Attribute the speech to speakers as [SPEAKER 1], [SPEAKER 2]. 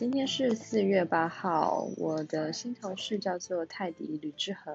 [SPEAKER 1] 今天是四月八号我的新同事叫做泰迪吕志恒。